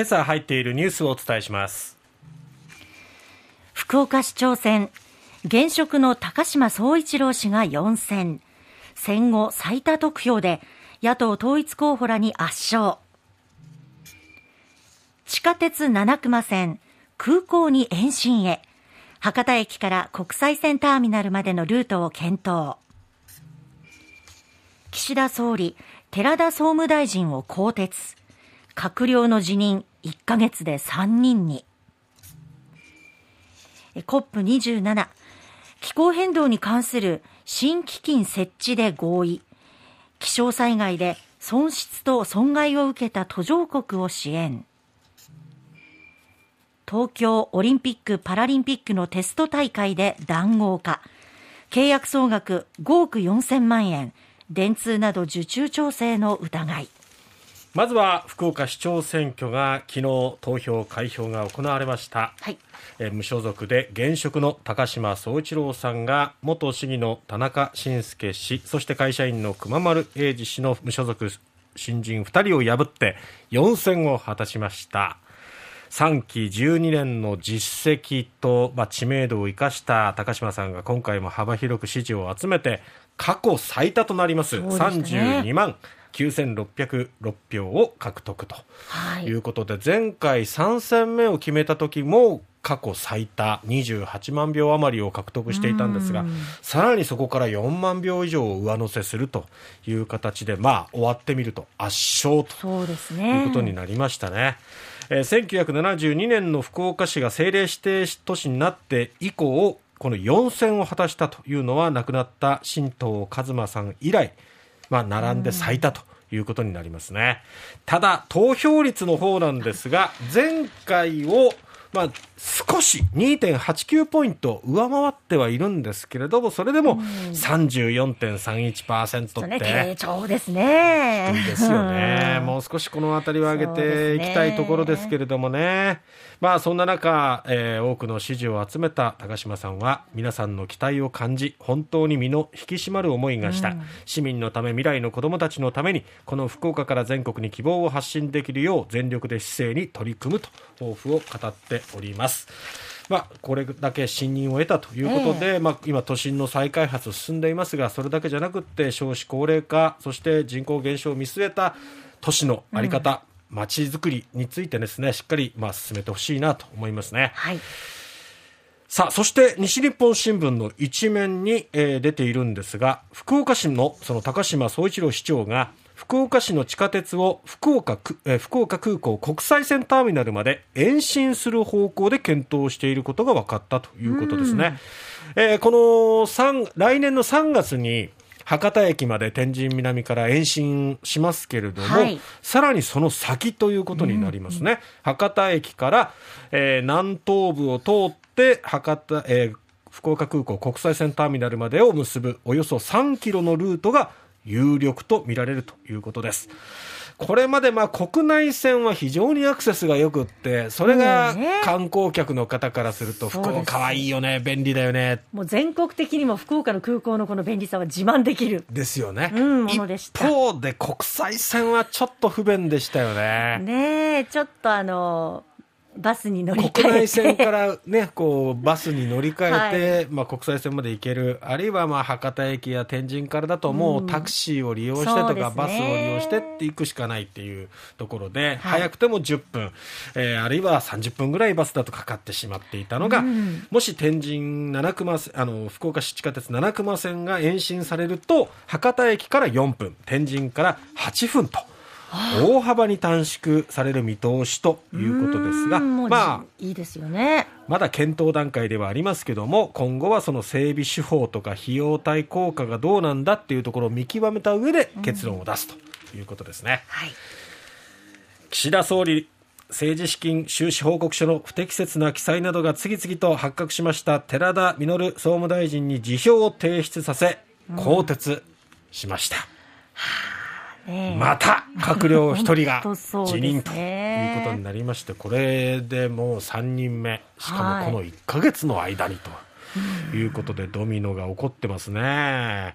今朝入っているニュースをお伝えします。福岡市長選現職の高島総一郎氏が4選。戦後最多得票で野党統一候補らに圧勝。地下鉄七熊線空港に延伸へ。博多駅から国際線ターミナルまでのルートを検討。岸田総理寺田総務大臣を更迭。閣僚の辞任。1ヶ月で3人に。COP27 気候変動に関する新基金設置で合意。気象災害で損失と損害を受けた途上国を支援。東京オリンピック・パラリンピックのテスト大会で談合か。契約総額5億4000万円。電通など受注調整の疑い。まずは福岡市長選挙が昨日投票開票が行われました、はい、え無所属で現職の高島総一郎さんが元市議の田中伸介氏そして会社員の熊丸英二氏の無所属新人2人を破って4選を果たしました。3期12年の実績と、まあ、知名度を生かした高島さんが今回も幅広く支持を集めて過去最多となります。す、ね、32万9606票を獲得とい。うことで、はい、前回3戦目を決めた時も過去最多28万票余りを獲得していたんですがさらにそこから4万票以上を上乗せするという形で、まあ、終わってみると圧勝ということになりましたね。えー、1972年の福岡市が政令指定都市になって以降この4選を果たしたというのは亡くなった新藤一馬さん以来まあ、並んで最多ということになりますね。ただ、投票率の方なんですが、前回をまあ、少し2.89ポイント上回ってはいるんですけれども、それでも34.31%って、低調ですね。いいですよね。もう少しこの辺りを上げていきたいところですけれどもね。まあ、そんな中、えー、多くの支持を集めた高島さんは、皆さんの期待を感じ、本当に身の引き締まる思いがした。うん、市民のため、未来の子供たちのために、この福岡から全国に希望を発信できるよう、全力で市政に取り組むと抱負を語っております。まあ、これだけ信任を得たということで、えー、まあ、今、都心の再開発進んでいますがそれだけじゃなくて少子高齢化そして人口減少を見据えた都市の在り方、ま、う、ち、ん、づくりについてですねしっかり、まあ、進めてほしいなと思いますね。はいさあ、そして西日本新聞の一面に、えー、出ているんですが、福岡市のその高島総一郎市長が、福岡市の地下鉄を福岡,、え福岡空港国際線ターミナルまで延伸する方向で検討していることが分かったということですね。えー、この3来年の3月に博多駅まで天神南から延伸しますけれども、はい、さらにその先ということになりますね。うん、博多駅から、えー、南東部を通って博多、えー福岡空港国際線ターミナルまでを結ぶおよそ3キロのルートが有力と見られるということです。これまでまあ国内線は非常にアクセスがよくって、それが観光客の方からすると、福岡かわいいよね、便利だよね。もう全国的にも福岡の空港のこの便利さは自慢できる。ですよね。うん、ものでした。一方で国際線はちょっと不便でしたよね。ねちょっとあの、バスに乗り換えて。国内線からね、こう、バスに乗り換えて、はい、まあ国際線まで行ける。あるいはまあ博多駅や天神からだともうタクシーを利用してとか、ね、バスを利用してって行くしかないっていうところで、はい、早くても10分、えー、あるいは30分ぐらいバスだとかかってしまっていたのが、うん、もし天神七熊あの、福岡市地下鉄七熊線が延伸されると、博多駅から4分、天神から8分と。大幅に短縮される見通しということですが、まあ、いいですよね。まだ検討段階ではありますけども、今後はその整備手法とか費用対効果がどうなんだっていうところを見極めた上で結論を出すということですね。はい、岸田総理政治資金収支報告書の不適切な記載などが次々と発覚しました寺田稔総務大臣に辞表を提出させ更迭しました。うんまた閣僚1人が辞任ということになりまして、これでもう3人目、しかもこの1か月の間にということで、ドミノが起こってますね。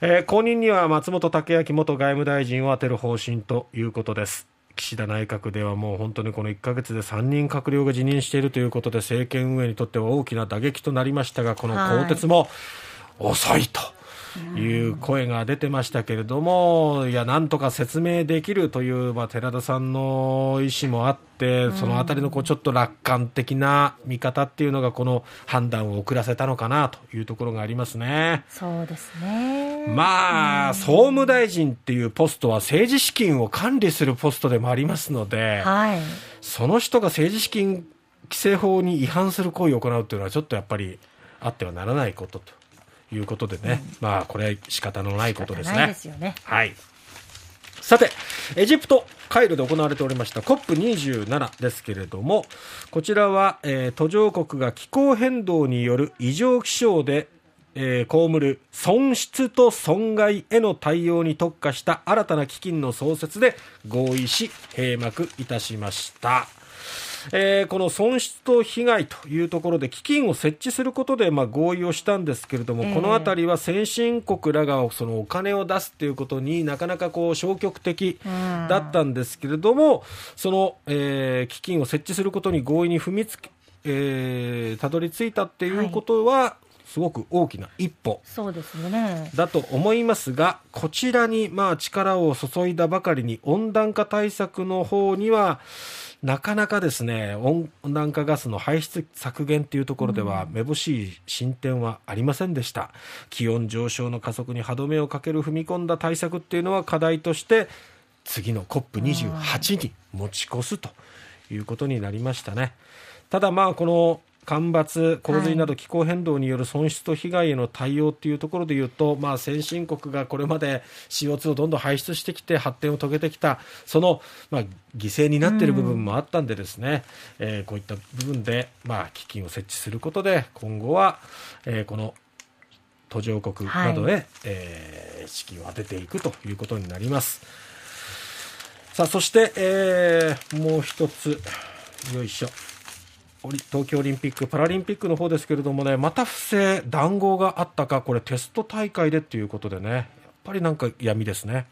えー、後任には松本剛明元外務大臣を充てる方針ということです。岸田内閣ではもう本当にこの1か月で3人閣僚が辞任しているということで政権運営にとっては大きな打撃となりましたがこの更迭も遅いと。いう声が出てましたけれども、いや、なんとか説明できるという、まあ、寺田さんの意思もあって、そのあたりのこうちょっと楽観的な見方っていうのが、この判断を遅らせたのかなというところがありますね。そうですね。まあ、総務大臣っていうポストは政治資金を管理するポストでもありますので、はい、その人が政治資金規正法に違反する行為を行うっていうのは、ちょっとやっぱりあってはならないことと。いうことでね、うん、まあこれは仕方のないことですね。ですよね。はい。さて、エジプト、カイロで行われておりました COP27 ですけれども、こちらは、えー、途上国が気候変動による異常気象で、えー、被る損失と損害への対応に特化した新たな基金の創設で合意し、閉幕いたしました。えー、この損失と被害というところで基金を設置することでまあ合意をしたんですけれども、えー、この辺りは先進国らがそのお金を出すということになかなかこう消極的だったんですけれども、その、えー、基金を設置することに合意に踏みつけ、えー、たどり着いたっていうことは、はい。すごく大きな一歩だと思いますがこちらにまあ力を注いだばかりに温暖化対策の方にはなかなかですね温暖化ガスの排出削減というところでは、めぼしい進展はありませんでした、気温上昇の加速に歯止めをかける踏み込んだ対策っていうのは課題として次の COP28 に持ち越すということになりましたね。ただまあこの干ばつ、洪水など気候変動による損失と被害への対応というところでいうと、まあ、先進国がこれまで CO2 をどんどん排出してきて発展を遂げてきた、その、まあ、犠牲になっている部分もあったんでですね、うん、えー、こういった部分で、まあ、基金を設置することで、今後は、えー、この途上国などへ、はい、えー、資金を当てていくということになります。さあ、そして、えー、もう一つ、よいしょ。東京オリンピック・パラリンピックの方ですけれどもね、また不正、談合があったか、これテスト大会でということでね、やっぱりなんか闇ですね。